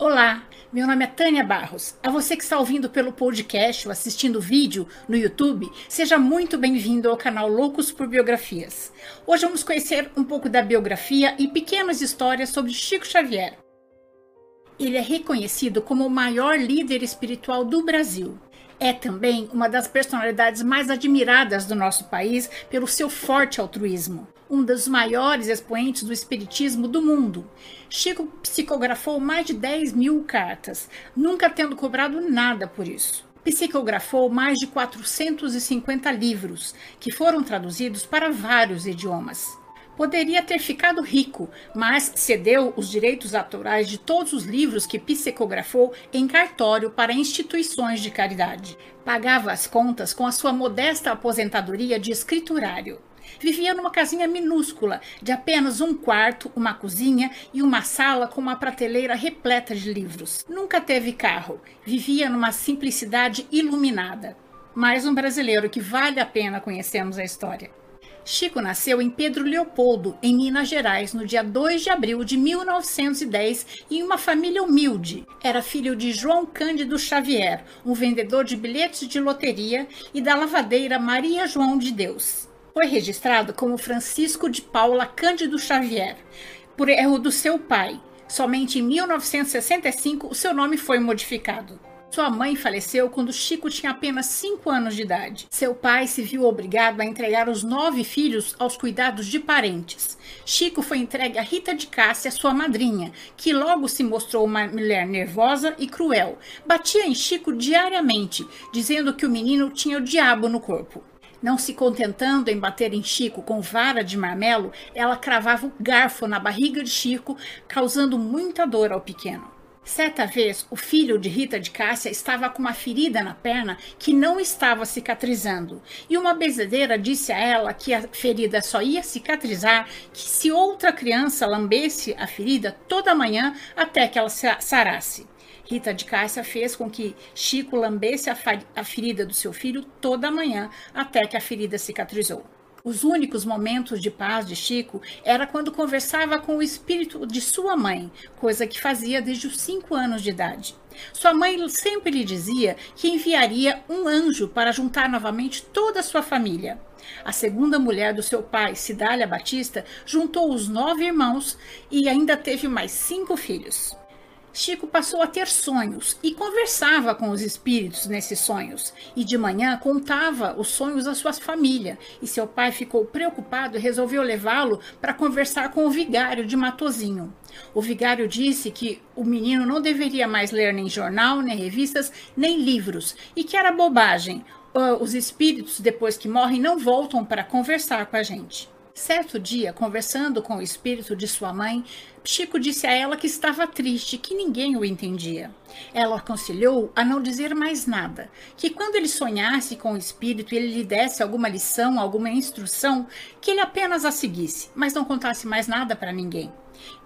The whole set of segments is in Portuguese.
Olá, meu nome é Tânia Barros. A você que está ouvindo pelo podcast ou assistindo o vídeo no YouTube, seja muito bem-vindo ao canal Loucos por Biografias. Hoje vamos conhecer um pouco da biografia e pequenas histórias sobre Chico Xavier. Ele é reconhecido como o maior líder espiritual do Brasil. É também uma das personalidades mais admiradas do nosso país pelo seu forte altruísmo um dos maiores expoentes do espiritismo do mundo. Chico psicografou mais de 10 mil cartas, nunca tendo cobrado nada por isso. Psicografou mais de 450 livros, que foram traduzidos para vários idiomas. Poderia ter ficado rico, mas cedeu os direitos autorais de todos os livros que psicografou em cartório para instituições de caridade. Pagava as contas com a sua modesta aposentadoria de escriturário. Vivia numa casinha minúscula, de apenas um quarto, uma cozinha e uma sala com uma prateleira repleta de livros. Nunca teve carro, vivia numa simplicidade iluminada. Mais um brasileiro que vale a pena conhecermos a história. Chico nasceu em Pedro Leopoldo, em Minas Gerais, no dia 2 de abril de 1910, em uma família humilde. Era filho de João Cândido Xavier, um vendedor de bilhetes de loteria, e da lavadeira Maria João de Deus. Foi registrado como Francisco de Paula Cândido Xavier, por erro do seu pai. Somente em 1965 o seu nome foi modificado. Sua mãe faleceu quando Chico tinha apenas 5 anos de idade. Seu pai se viu obrigado a entregar os nove filhos aos cuidados de parentes. Chico foi entregue a Rita de Cássia, sua madrinha, que logo se mostrou uma mulher nervosa e cruel. Batia em Chico diariamente, dizendo que o menino tinha o diabo no corpo. Não se contentando em bater em Chico com vara de marmelo, ela cravava o garfo na barriga de Chico, causando muita dor ao pequeno. Certa vez, o filho de Rita de Cássia estava com uma ferida na perna que não estava cicatrizando. E uma bezedeira disse a ela que a ferida só ia cicatrizar que se outra criança lambesse a ferida toda manhã até que ela sarasse. Rita de Cássia fez com que Chico lambesse a, a ferida do seu filho toda manhã até que a ferida cicatrizou. Os únicos momentos de paz de Chico era quando conversava com o espírito de sua mãe, coisa que fazia desde os cinco anos de idade. Sua mãe sempre lhe dizia que enviaria um anjo para juntar novamente toda a sua família. A segunda mulher do seu pai, Cidália Batista, juntou os nove irmãos e ainda teve mais cinco filhos. Chico passou a ter sonhos e conversava com os espíritos nesses sonhos. E de manhã contava os sonhos à sua família. E seu pai ficou preocupado e resolveu levá-lo para conversar com o vigário de Matozinho. O vigário disse que o menino não deveria mais ler nem jornal, nem revistas, nem livros, e que era bobagem. Os espíritos, depois que morrem, não voltam para conversar com a gente. Certo dia, conversando com o espírito de sua mãe, Chico disse a ela que estava triste, que ninguém o entendia. Ela aconselhou a não dizer mais nada, que quando ele sonhasse com o espírito e ele lhe desse alguma lição, alguma instrução, que ele apenas a seguisse, mas não contasse mais nada para ninguém.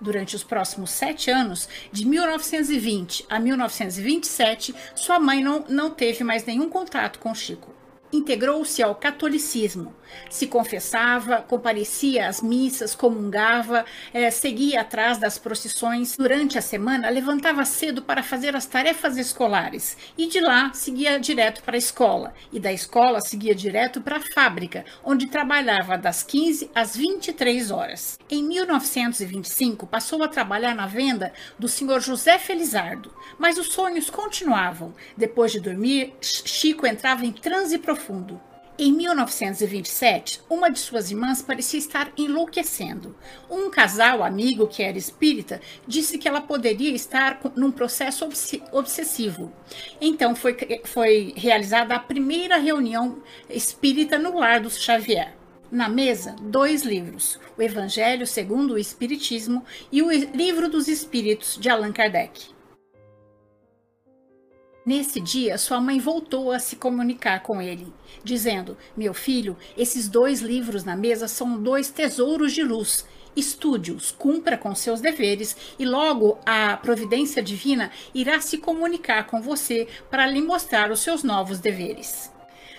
Durante os próximos sete anos, de 1920 a 1927, sua mãe não, não teve mais nenhum contato com Chico integrou-se ao catolicismo. Se confessava, comparecia às missas, comungava, eh, seguia atrás das procissões. Durante a semana, levantava cedo para fazer as tarefas escolares e de lá seguia direto para a escola. E da escola seguia direto para a fábrica, onde trabalhava das 15 às 23 horas. Em 1925, passou a trabalhar na venda do senhor José Felizardo, mas os sonhos continuavam. Depois de dormir, Chico entrava em transe profundo profundo. Em 1927, uma de suas irmãs parecia estar enlouquecendo. Um casal amigo que era espírita disse que ela poderia estar num processo obsessivo. Então foi, foi realizada a primeira reunião espírita no lar do Xavier. Na mesa, dois livros: o Evangelho segundo o Espiritismo e o Livro dos Espíritos, de Allan Kardec. Nesse dia, sua mãe voltou a se comunicar com ele, dizendo: Meu filho, esses dois livros na mesa são dois tesouros de luz. Estude-os, cumpra com seus deveres e logo a providência divina irá se comunicar com você para lhe mostrar os seus novos deveres.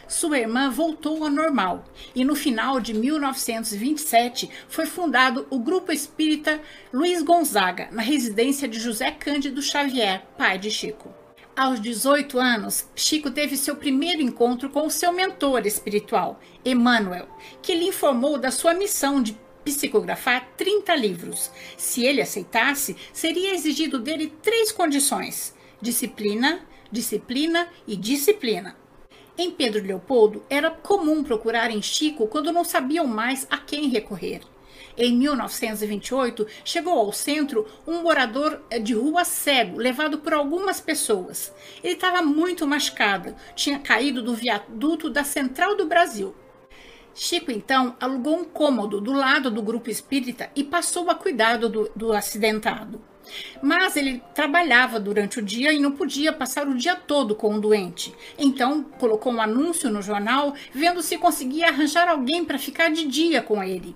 sua irmã voltou ao normal e no final de 1927 foi fundado o Grupo Espírita Luiz Gonzaga, na residência de José Cândido Xavier, pai de Chico. Aos 18 anos, Chico teve seu primeiro encontro com seu mentor espiritual, Emmanuel, que lhe informou da sua missão de psicografar 30 livros. Se ele aceitasse, seria exigido dele três condições: disciplina, disciplina e disciplina. Em Pedro Leopoldo, era comum procurar em Chico quando não sabiam mais a quem recorrer. Em 1928, chegou ao centro um morador de rua cego, levado por algumas pessoas. Ele estava muito machucado, tinha caído do viaduto da Central do Brasil. Chico então alugou um cômodo do lado do grupo espírita e passou a cuidar do, do acidentado. Mas ele trabalhava durante o dia e não podia passar o dia todo com o doente. Então colocou um anúncio no jornal vendo se conseguia arranjar alguém para ficar de dia com ele.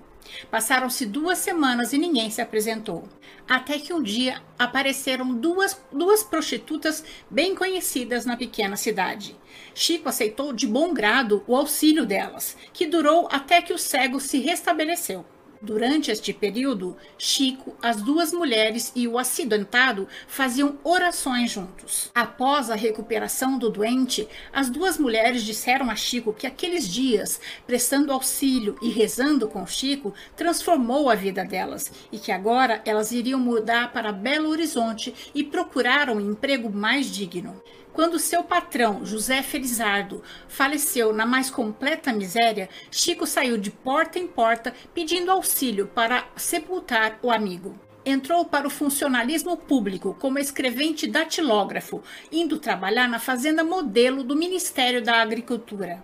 Passaram-se duas semanas e ninguém se apresentou. Até que um dia apareceram duas, duas prostitutas bem conhecidas na pequena cidade. Chico aceitou de bom grado o auxílio delas, que durou até que o cego se restabeleceu. Durante este período, Chico, as duas mulheres e o acidentado faziam orações juntos. Após a recuperação do doente, as duas mulheres disseram a Chico que aqueles dias, prestando auxílio e rezando com Chico, transformou a vida delas e que agora elas iriam mudar para Belo Horizonte e procurar um emprego mais digno. Quando seu patrão, José Felizardo, faleceu na mais completa miséria, Chico saiu de porta em porta pedindo auxílio para sepultar o amigo entrou para o funcionalismo público como escrevente datilógrafo, indo trabalhar na fazenda modelo do Ministério da Agricultura.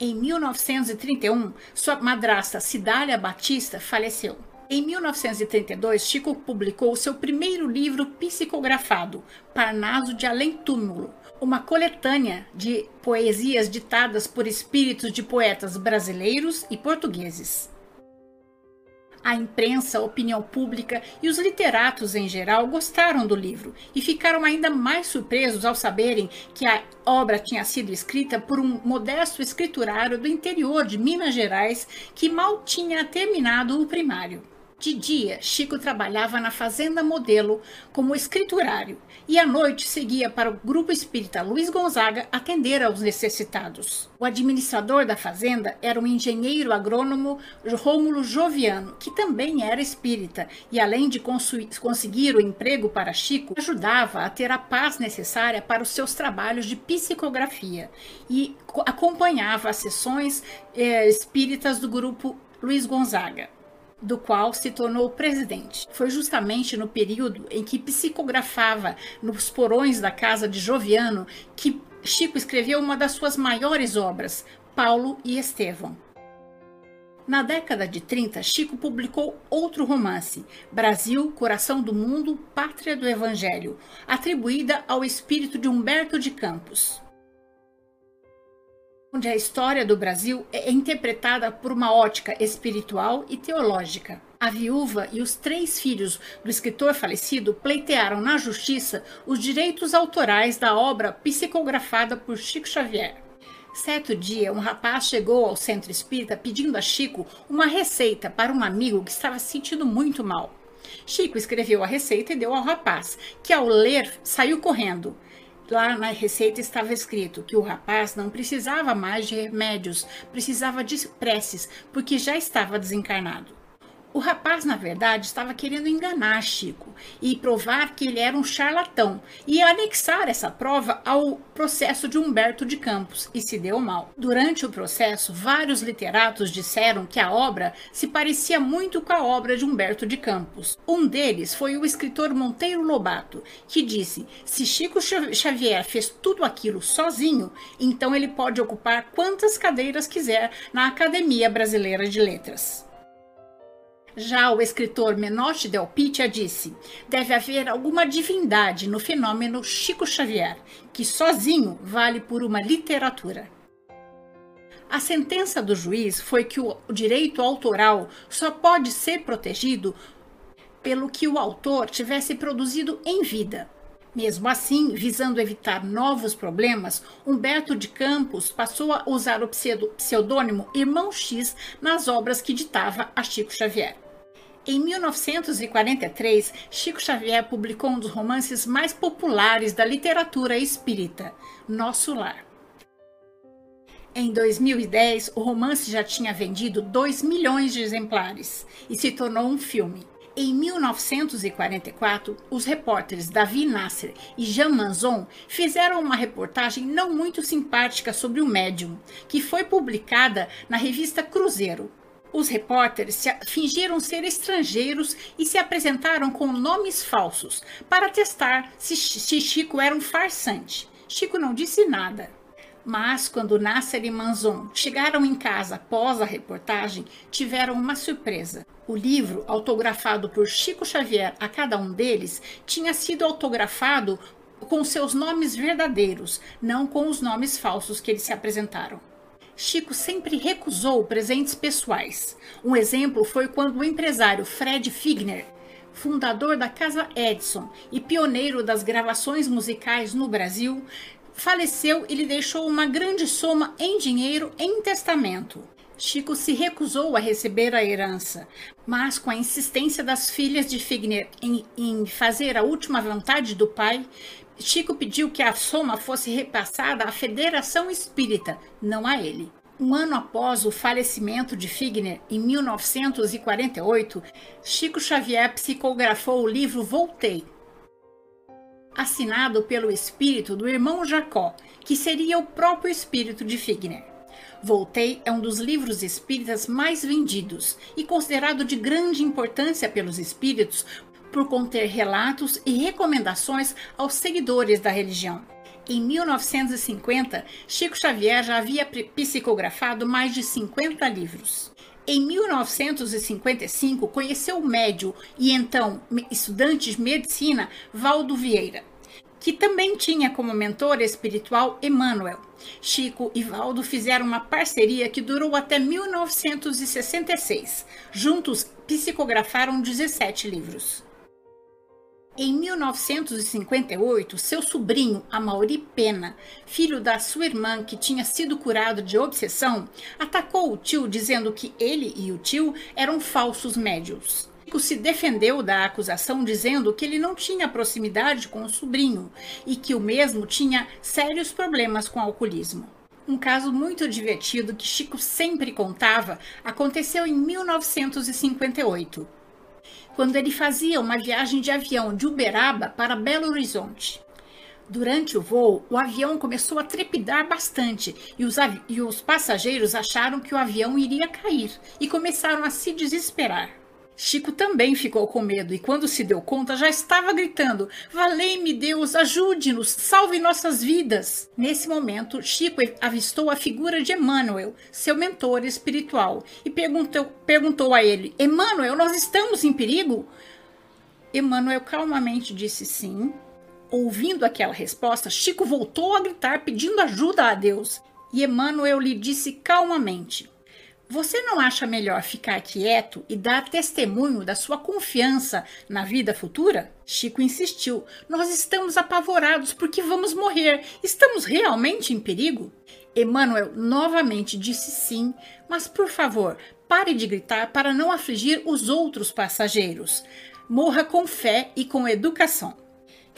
Em 1931, sua madrasta Cidália Batista faleceu. Em 1932, Chico publicou seu primeiro livro psicografado, Parnaso de Além Túmulo, uma coletânea de poesias ditadas por espíritos de poetas brasileiros e portugueses. A imprensa, a opinião pública e os literatos em geral gostaram do livro e ficaram ainda mais surpresos ao saberem que a obra tinha sido escrita por um modesto escriturário do interior de Minas Gerais que mal tinha terminado o primário. De dia, Chico trabalhava na Fazenda Modelo como escriturário e à noite seguia para o Grupo Espírita Luiz Gonzaga atender aos necessitados. O administrador da fazenda era o engenheiro agrônomo Rômulo Joviano, que também era espírita e, além de conseguir o emprego para Chico, ajudava a ter a paz necessária para os seus trabalhos de psicografia e acompanhava as sessões eh, espíritas do Grupo Luiz Gonzaga do qual se tornou presidente. Foi justamente no período em que psicografava nos porões da casa de Joviano que Chico escreveu uma das suas maiores obras, Paulo e Estevão. Na década de 30, Chico publicou outro romance, Brasil, Coração do Mundo, Pátria do Evangelho, atribuída ao espírito de Humberto de Campos onde a história do Brasil é interpretada por uma ótica espiritual e teológica. A viúva e os três filhos do escritor falecido pleitearam na justiça os direitos autorais da obra psicografada por Chico Xavier. Certo dia, um rapaz chegou ao centro espírita pedindo a Chico uma receita para um amigo que estava se sentindo muito mal. Chico escreveu a receita e deu ao rapaz, que ao ler saiu correndo. Lá na receita estava escrito que o rapaz não precisava mais de remédios, precisava de preces, porque já estava desencarnado. O rapaz, na verdade, estava querendo enganar Chico e provar que ele era um charlatão e anexar essa prova ao processo de Humberto de Campos e se deu mal. Durante o processo, vários literatos disseram que a obra se parecia muito com a obra de Humberto de Campos. Um deles foi o escritor Monteiro Lobato, que disse: se Chico Xavier fez tudo aquilo sozinho, então ele pode ocupar quantas cadeiras quiser na Academia Brasileira de Letras. Já o escritor Menotti Del Pitta disse: deve haver alguma divindade no fenômeno Chico Xavier, que sozinho vale por uma literatura. A sentença do juiz foi que o direito autoral só pode ser protegido pelo que o autor tivesse produzido em vida. Mesmo assim, visando evitar novos problemas, Humberto de Campos passou a usar o pseudônimo Irmão X nas obras que ditava a Chico Xavier. Em 1943, Chico Xavier publicou um dos romances mais populares da literatura espírita, Nosso Lar. Em 2010, o romance já tinha vendido 2 milhões de exemplares e se tornou um filme. Em 1944, os repórteres Davi Nasser e Jean Manzon fizeram uma reportagem não muito simpática sobre o médium, que foi publicada na revista Cruzeiro, os repórteres fingiram ser estrangeiros e se apresentaram com nomes falsos para testar se, se Chico era um farsante. Chico não disse nada. Mas quando Nasser e Manzon chegaram em casa após a reportagem, tiveram uma surpresa. O livro, autografado por Chico Xavier a cada um deles, tinha sido autografado com seus nomes verdadeiros, não com os nomes falsos que eles se apresentaram. Chico sempre recusou presentes pessoais. Um exemplo foi quando o empresário Fred Figner, fundador da Casa Edison e pioneiro das gravações musicais no Brasil, faleceu e lhe deixou uma grande soma em dinheiro em testamento. Chico se recusou a receber a herança, mas com a insistência das filhas de Figner em, em fazer a última vontade do pai, Chico pediu que a soma fosse repassada à Federação Espírita, não a ele. Um ano após o falecimento de Figner, em 1948, Chico Xavier psicografou o livro Voltei, assinado pelo espírito do irmão Jacó, que seria o próprio espírito de Figner. Voltei é um dos livros espíritas mais vendidos e considerado de grande importância pelos espíritos por conter relatos e recomendações aos seguidores da religião. Em 1950, Chico Xavier já havia psicografado mais de 50 livros. Em 1955, conheceu o médio e então estudante de medicina Valdo Vieira, que também tinha como mentor espiritual Emmanuel. Chico e Valdo fizeram uma parceria que durou até 1966. Juntos, psicografaram 17 livros. Em 1958, seu sobrinho, Amaury Pena, filho da sua irmã que tinha sido curado de obsessão, atacou o tio dizendo que ele e o tio eram falsos médios. Chico se defendeu da acusação dizendo que ele não tinha proximidade com o sobrinho e que o mesmo tinha sérios problemas com alcoolismo. Um caso muito divertido que Chico sempre contava aconteceu em 1958 quando ele fazia uma viagem de avião de Uberaba para Belo Horizonte. Durante o voo, o avião começou a trepidar bastante e os, e os passageiros acharam que o avião iria cair e começaram a se desesperar. Chico também ficou com medo e, quando se deu conta, já estava gritando: Valei-me Deus, ajude-nos, salve nossas vidas. Nesse momento, Chico avistou a figura de Emmanuel, seu mentor espiritual, e perguntou, perguntou a ele: Emmanuel, nós estamos em perigo? Emmanuel calmamente disse sim. Ouvindo aquela resposta, Chico voltou a gritar pedindo ajuda a Deus. E Emmanuel lhe disse calmamente: você não acha melhor ficar quieto e dar testemunho da sua confiança na vida futura? Chico insistiu. Nós estamos apavorados porque vamos morrer. Estamos realmente em perigo? Emmanuel novamente disse sim, mas por favor, pare de gritar para não afligir os outros passageiros. Morra com fé e com educação.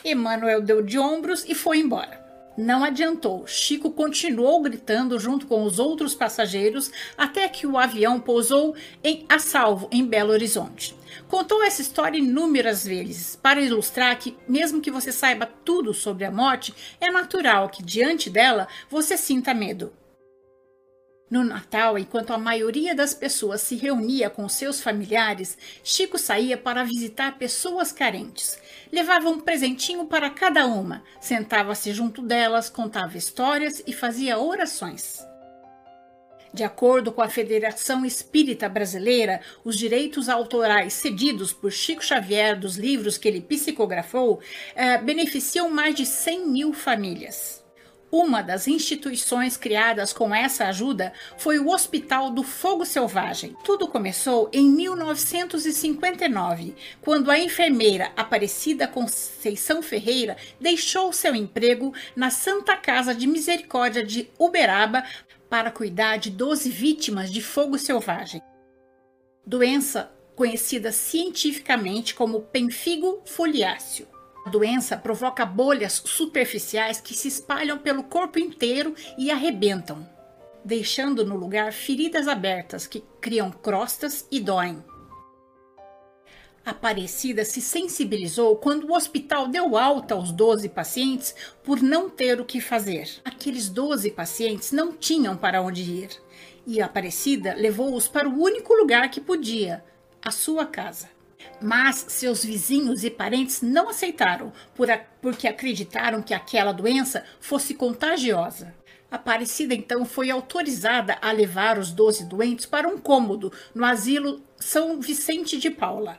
Emmanuel deu de ombros e foi embora. Não adiantou. Chico continuou gritando junto com os outros passageiros até que o avião pousou em, a salvo em Belo Horizonte. Contou essa história inúmeras vezes para ilustrar que, mesmo que você saiba tudo sobre a morte, é natural que diante dela você sinta medo. No Natal, enquanto a maioria das pessoas se reunia com seus familiares, Chico saía para visitar pessoas carentes. Levava um presentinho para cada uma, sentava-se junto delas, contava histórias e fazia orações. De acordo com a Federação Espírita Brasileira, os direitos autorais cedidos por Chico Xavier dos livros que ele psicografou eh, beneficiam mais de 100 mil famílias. Uma das instituições criadas com essa ajuda foi o Hospital do Fogo Selvagem. Tudo começou em 1959, quando a enfermeira Aparecida Conceição Ferreira deixou seu emprego na Santa Casa de Misericórdia de Uberaba para cuidar de 12 vítimas de fogo selvagem. Doença conhecida cientificamente como penfigo foliáceo. A doença provoca bolhas superficiais que se espalham pelo corpo inteiro e arrebentam, deixando no lugar feridas abertas que criam crostas e doem. Aparecida se sensibilizou quando o hospital deu alta aos 12 pacientes por não ter o que fazer. Aqueles 12 pacientes não tinham para onde ir e Aparecida levou-os para o único lugar que podia, a sua casa. Mas seus vizinhos e parentes não aceitaram, porque acreditaram que aquela doença fosse contagiosa. Aparecida então foi autorizada a levar os doze doentes para um cômodo no asilo São Vicente de Paula.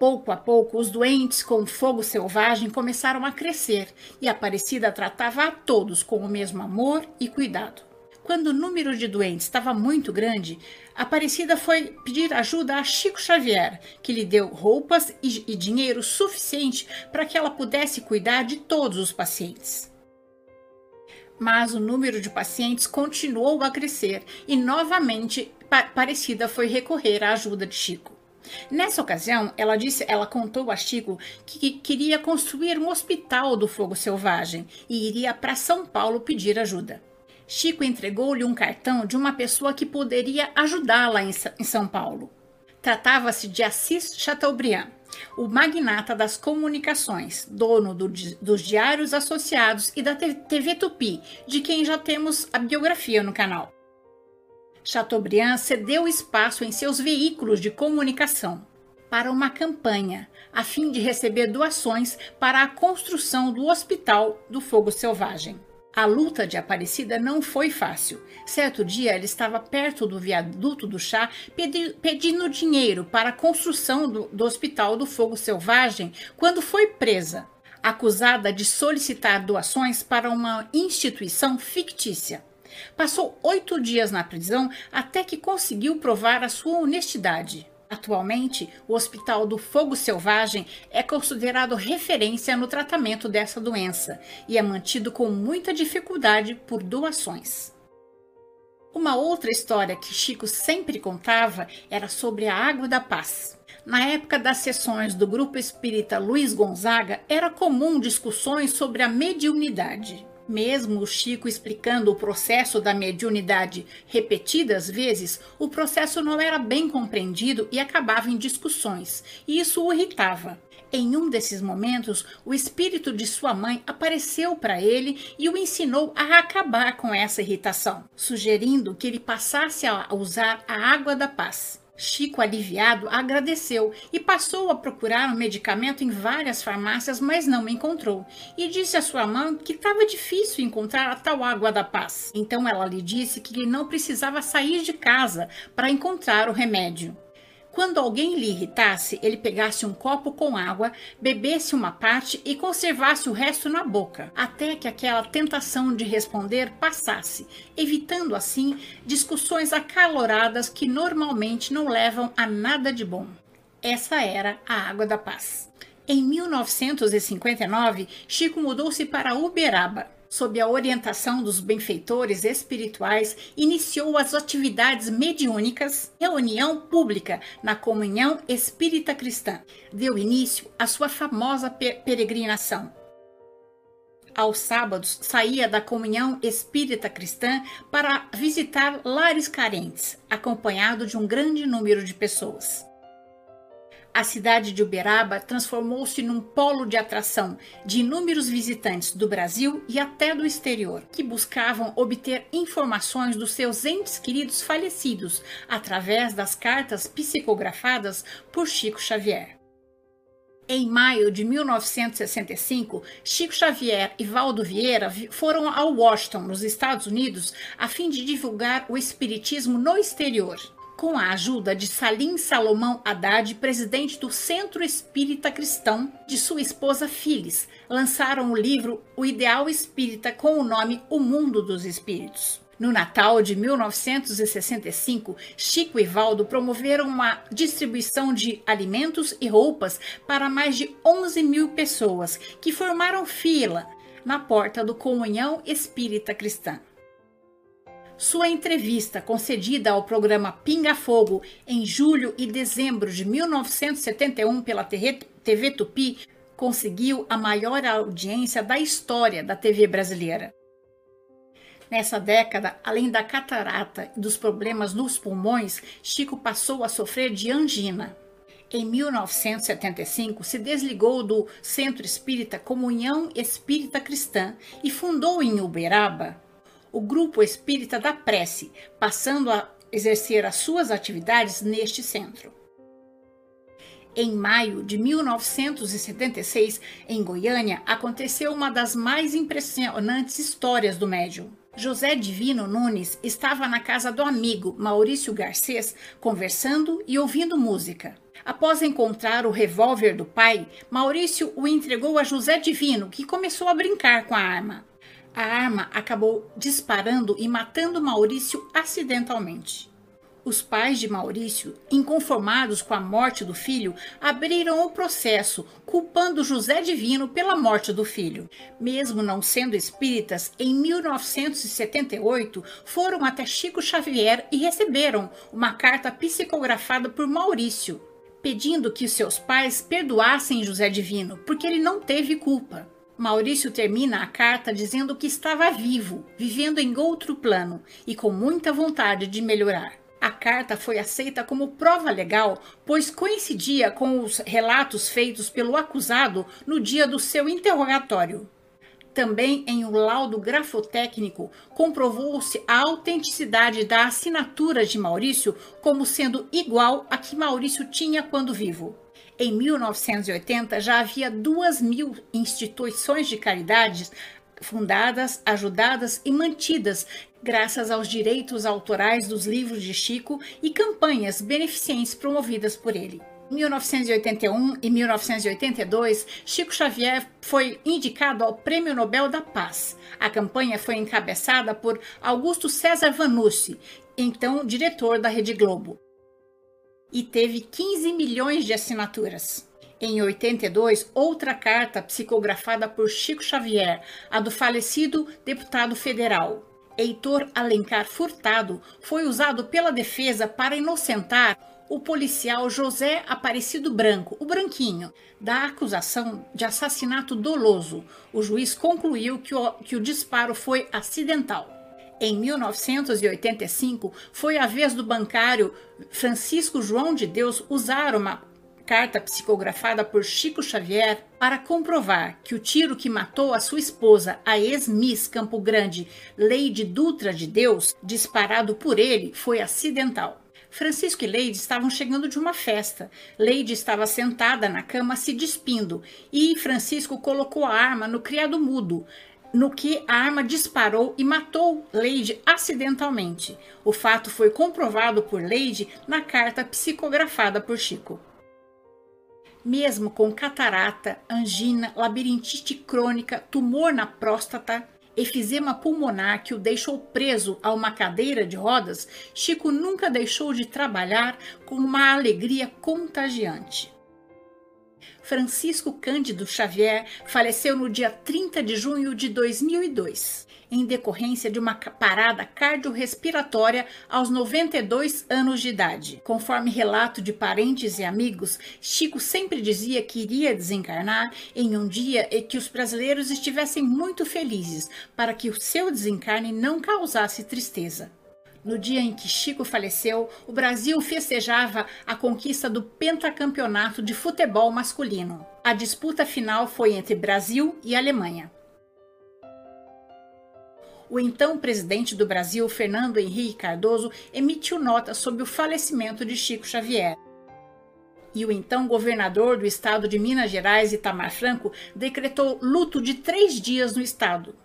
Pouco a pouco, os doentes com fogo selvagem começaram a crescer e Aparecida tratava a todos com o mesmo amor e cuidado. Quando o número de doentes estava muito grande, Aparecida foi pedir ajuda a Chico Xavier, que lhe deu roupas e, e dinheiro suficiente para que ela pudesse cuidar de todos os pacientes. Mas o número de pacientes continuou a crescer e novamente Aparecida foi recorrer à ajuda de Chico. Nessa ocasião, ela disse, ela contou a Chico que queria construir um hospital do fogo selvagem e iria para São Paulo pedir ajuda. Chico entregou-lhe um cartão de uma pessoa que poderia ajudá-la em São Paulo. Tratava-se de Assis Chateaubriand, o magnata das comunicações, dono do, dos Diários Associados e da TV Tupi, de quem já temos a biografia no canal. Chateaubriand cedeu espaço em seus veículos de comunicação para uma campanha, a fim de receber doações para a construção do Hospital do Fogo Selvagem. A luta de Aparecida não foi fácil. Certo dia, ela estava perto do viaduto do chá pedi pedindo dinheiro para a construção do, do Hospital do Fogo Selvagem quando foi presa, acusada de solicitar doações para uma instituição fictícia. Passou oito dias na prisão até que conseguiu provar a sua honestidade. Atualmente, o Hospital do Fogo Selvagem é considerado referência no tratamento dessa doença e é mantido com muita dificuldade por doações. Uma outra história que Chico sempre contava era sobre a Água da Paz. Na época das sessões do grupo espírita Luiz Gonzaga, era comum discussões sobre a mediunidade. Mesmo o Chico explicando o processo da mediunidade repetidas vezes, o processo não era bem compreendido e acabava em discussões, e isso o irritava. Em um desses momentos, o espírito de sua mãe apareceu para ele e o ensinou a acabar com essa irritação, sugerindo que ele passasse a usar a água da paz. Chico, aliviado, agradeceu e passou a procurar um medicamento em várias farmácias, mas não encontrou. E disse à sua mãe que estava difícil encontrar a tal água da paz. Então ela lhe disse que não precisava sair de casa para encontrar o remédio. Quando alguém lhe irritasse, ele pegasse um copo com água, bebesse uma parte e conservasse o resto na boca, até que aquela tentação de responder passasse, evitando assim discussões acaloradas que normalmente não levam a nada de bom. Essa era a água da paz. Em 1959, Chico mudou-se para Uberaba sob a orientação dos benfeitores espirituais, iniciou as atividades mediúnicas, reunião pública na Comunhão Espírita Cristã. Deu início à sua famosa peregrinação. Aos sábados, saía da Comunhão Espírita Cristã para visitar lares carentes, acompanhado de um grande número de pessoas. A cidade de Uberaba transformou-se num polo de atração de inúmeros visitantes do Brasil e até do exterior, que buscavam obter informações dos seus entes queridos falecidos através das cartas psicografadas por Chico Xavier. Em maio de 1965, Chico Xavier e Valdo Vieira foram ao Washington, nos Estados Unidos, a fim de divulgar o espiritismo no exterior. Com a ajuda de Salim Salomão Haddad, presidente do Centro Espírita Cristão, de sua esposa Phyllis, lançaram o livro O Ideal Espírita com o nome O Mundo dos Espíritos. No Natal de 1965, Chico e Valdo promoveram uma distribuição de alimentos e roupas para mais de 11 mil pessoas que formaram fila na porta do Comunhão Espírita Cristã. Sua entrevista, concedida ao programa Pinga Fogo em julho e dezembro de 1971 pela TV Tupi, conseguiu a maior audiência da história da TV brasileira. Nessa década, além da catarata e dos problemas nos pulmões, Chico passou a sofrer de angina. Em 1975, se desligou do Centro Espírita Comunhão Espírita Cristã e fundou em Uberaba o Grupo Espírita da Prece, passando a exercer as suas atividades neste centro. Em maio de 1976, em Goiânia, aconteceu uma das mais impressionantes histórias do médium. José Divino Nunes estava na casa do amigo Maurício Garcês conversando e ouvindo música. Após encontrar o revólver do pai, Maurício o entregou a José Divino, que começou a brincar com a arma a arma acabou disparando e matando Maurício acidentalmente. Os pais de Maurício, inconformados com a morte do filho, abriram o processo, culpando José Divino pela morte do filho. Mesmo não sendo espíritas, em 1978 foram até Chico Xavier e receberam uma carta psicografada por Maurício, pedindo que seus pais perdoassem José Divino, porque ele não teve culpa. Maurício termina a carta dizendo que estava vivo, vivendo em outro plano e com muita vontade de melhorar. A carta foi aceita como prova legal, pois coincidia com os relatos feitos pelo acusado no dia do seu interrogatório. Também em um laudo grafotécnico comprovou-se a autenticidade da assinatura de Maurício como sendo igual a que Maurício tinha quando vivo. Em 1980, já havia duas mil instituições de caridade fundadas, ajudadas e mantidas graças aos direitos autorais dos livros de Chico e campanhas beneficentes promovidas por ele. Em 1981 e 1982, Chico Xavier foi indicado ao Prêmio Nobel da Paz. A campanha foi encabeçada por Augusto César Vanucci, então diretor da Rede Globo e teve 15 milhões de assinaturas. Em 82, outra carta psicografada por Chico Xavier, a do falecido deputado federal Heitor Alencar Furtado, foi usado pela defesa para inocentar o policial José Aparecido Branco, o Branquinho, da acusação de assassinato doloso. O juiz concluiu que o, que o disparo foi acidental. Em 1985, foi a vez do bancário Francisco João de Deus usar uma carta psicografada por Chico Xavier para comprovar que o tiro que matou a sua esposa, a ex-miss Campo Grande, Leide Dutra de Deus, disparado por ele, foi acidental. Francisco e Leide estavam chegando de uma festa. Leide estava sentada na cama se despindo e Francisco colocou a arma no criado mudo no que a arma disparou e matou Leide acidentalmente. O fato foi comprovado por Leide na carta psicografada por Chico. Mesmo com catarata, angina, labirintite crônica, tumor na próstata, efizema pulmonar que o deixou preso a uma cadeira de rodas, Chico nunca deixou de trabalhar com uma alegria contagiante. Francisco Cândido Xavier faleceu no dia 30 de junho de 2002, em decorrência de uma parada cardiorrespiratória aos 92 anos de idade. Conforme relato de parentes e amigos, Chico sempre dizia que iria desencarnar em um dia em que os brasileiros estivessem muito felizes, para que o seu desencarne não causasse tristeza. No dia em que Chico faleceu, o Brasil festejava a conquista do pentacampeonato de futebol masculino. A disputa final foi entre Brasil e Alemanha. O então presidente do Brasil, Fernando Henrique Cardoso, emitiu nota sobre o falecimento de Chico Xavier. E o então governador do estado de Minas Gerais, Itamar Franco, decretou luto de três dias no estado.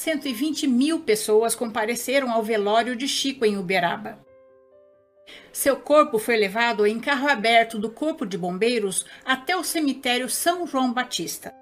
120 mil pessoas compareceram ao velório de Chico em Uberaba. Seu corpo foi levado em carro aberto do Corpo de Bombeiros até o cemitério São João Batista.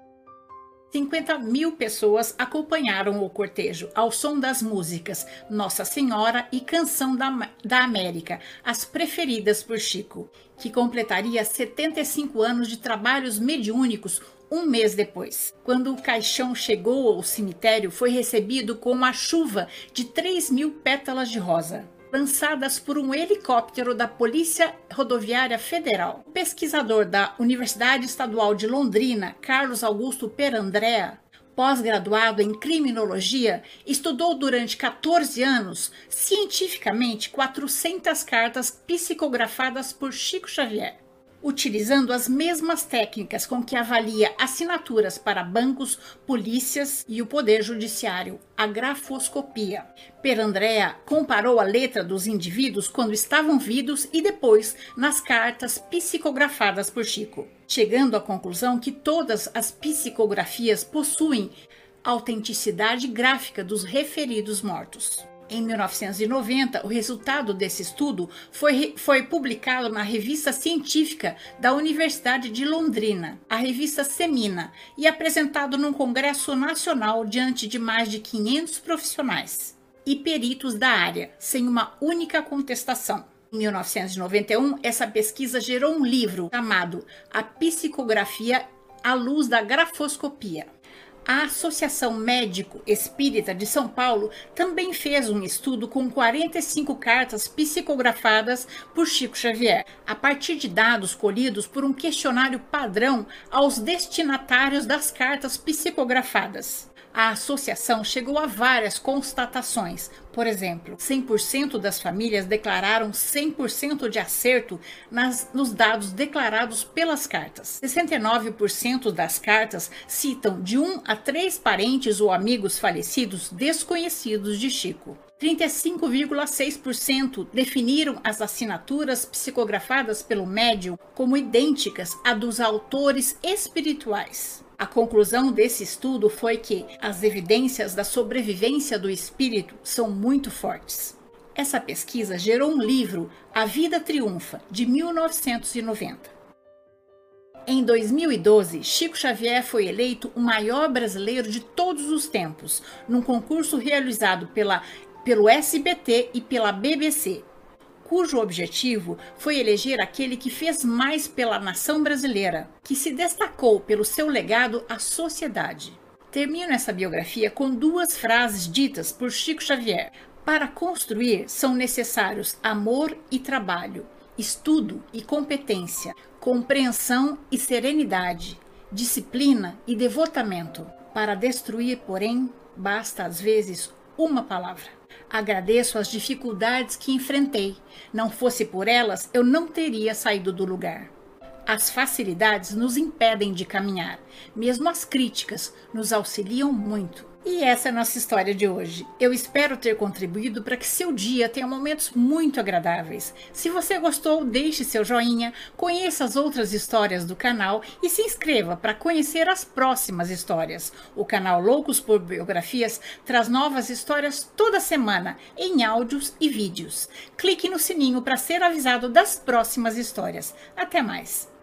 50 mil pessoas acompanharam o cortejo ao som das músicas Nossa Senhora e Canção da, da América, as preferidas por Chico, que completaria 75 anos de trabalhos mediúnicos um mês depois. Quando o caixão chegou ao cemitério, foi recebido com uma chuva de 3 mil pétalas de rosa lançadas por um helicóptero da Polícia Rodoviária Federal. O pesquisador da Universidade Estadual de Londrina, Carlos Augusto Perandrea, pós-graduado em criminologia, estudou durante 14 anos, cientificamente, 400 cartas psicografadas por Chico Xavier utilizando as mesmas técnicas com que avalia assinaturas para bancos, polícias e o Poder Judiciário, a grafoscopia. Perandrea comparou a letra dos indivíduos quando estavam vivos e depois nas cartas psicografadas por Chico, chegando à conclusão que todas as psicografias possuem autenticidade gráfica dos referidos mortos. Em 1990, o resultado desse estudo foi, foi publicado na revista científica da Universidade de Londrina, a revista Semina, e apresentado num congresso nacional diante de mais de 500 profissionais e peritos da área, sem uma única contestação. Em 1991, essa pesquisa gerou um livro chamado A Psicografia à Luz da Grafoscopia a Associação Médico Espírita de São Paulo também fez um estudo com 45 cartas psicografadas por Chico Xavier, a partir de dados colhidos por um questionário padrão aos destinatários das cartas psicografadas. A associação chegou a várias constatações. Por exemplo, 100% das famílias declararam 100% de acerto nas, nos dados declarados pelas cartas. 69% das cartas citam de um a três parentes ou amigos falecidos desconhecidos de Chico. 35,6% definiram as assinaturas psicografadas pelo médium como idênticas a dos autores espirituais. A conclusão desse estudo foi que as evidências da sobrevivência do espírito são muito fortes. Essa pesquisa gerou um livro, A Vida Triunfa, de 1990. Em 2012, Chico Xavier foi eleito o maior brasileiro de todos os tempos, num concurso realizado pela, pelo SBT e pela BBC, cujo objetivo foi eleger aquele que fez mais pela nação brasileira, que se destacou pelo seu legado à sociedade. Termino essa biografia com duas frases ditas por Chico Xavier. Para construir são necessários amor e trabalho, estudo e competência, compreensão e serenidade, disciplina e devotamento. Para destruir, porém, basta às vezes uma palavra. Agradeço as dificuldades que enfrentei. Não fosse por elas, eu não teria saído do lugar. As facilidades nos impedem de caminhar, mesmo as críticas nos auxiliam muito. E essa é a nossa história de hoje. Eu espero ter contribuído para que seu dia tenha momentos muito agradáveis. Se você gostou, deixe seu joinha, conheça as outras histórias do canal e se inscreva para conhecer as próximas histórias. O canal Loucos por Biografias traz novas histórias toda semana, em áudios e vídeos. Clique no sininho para ser avisado das próximas histórias. Até mais!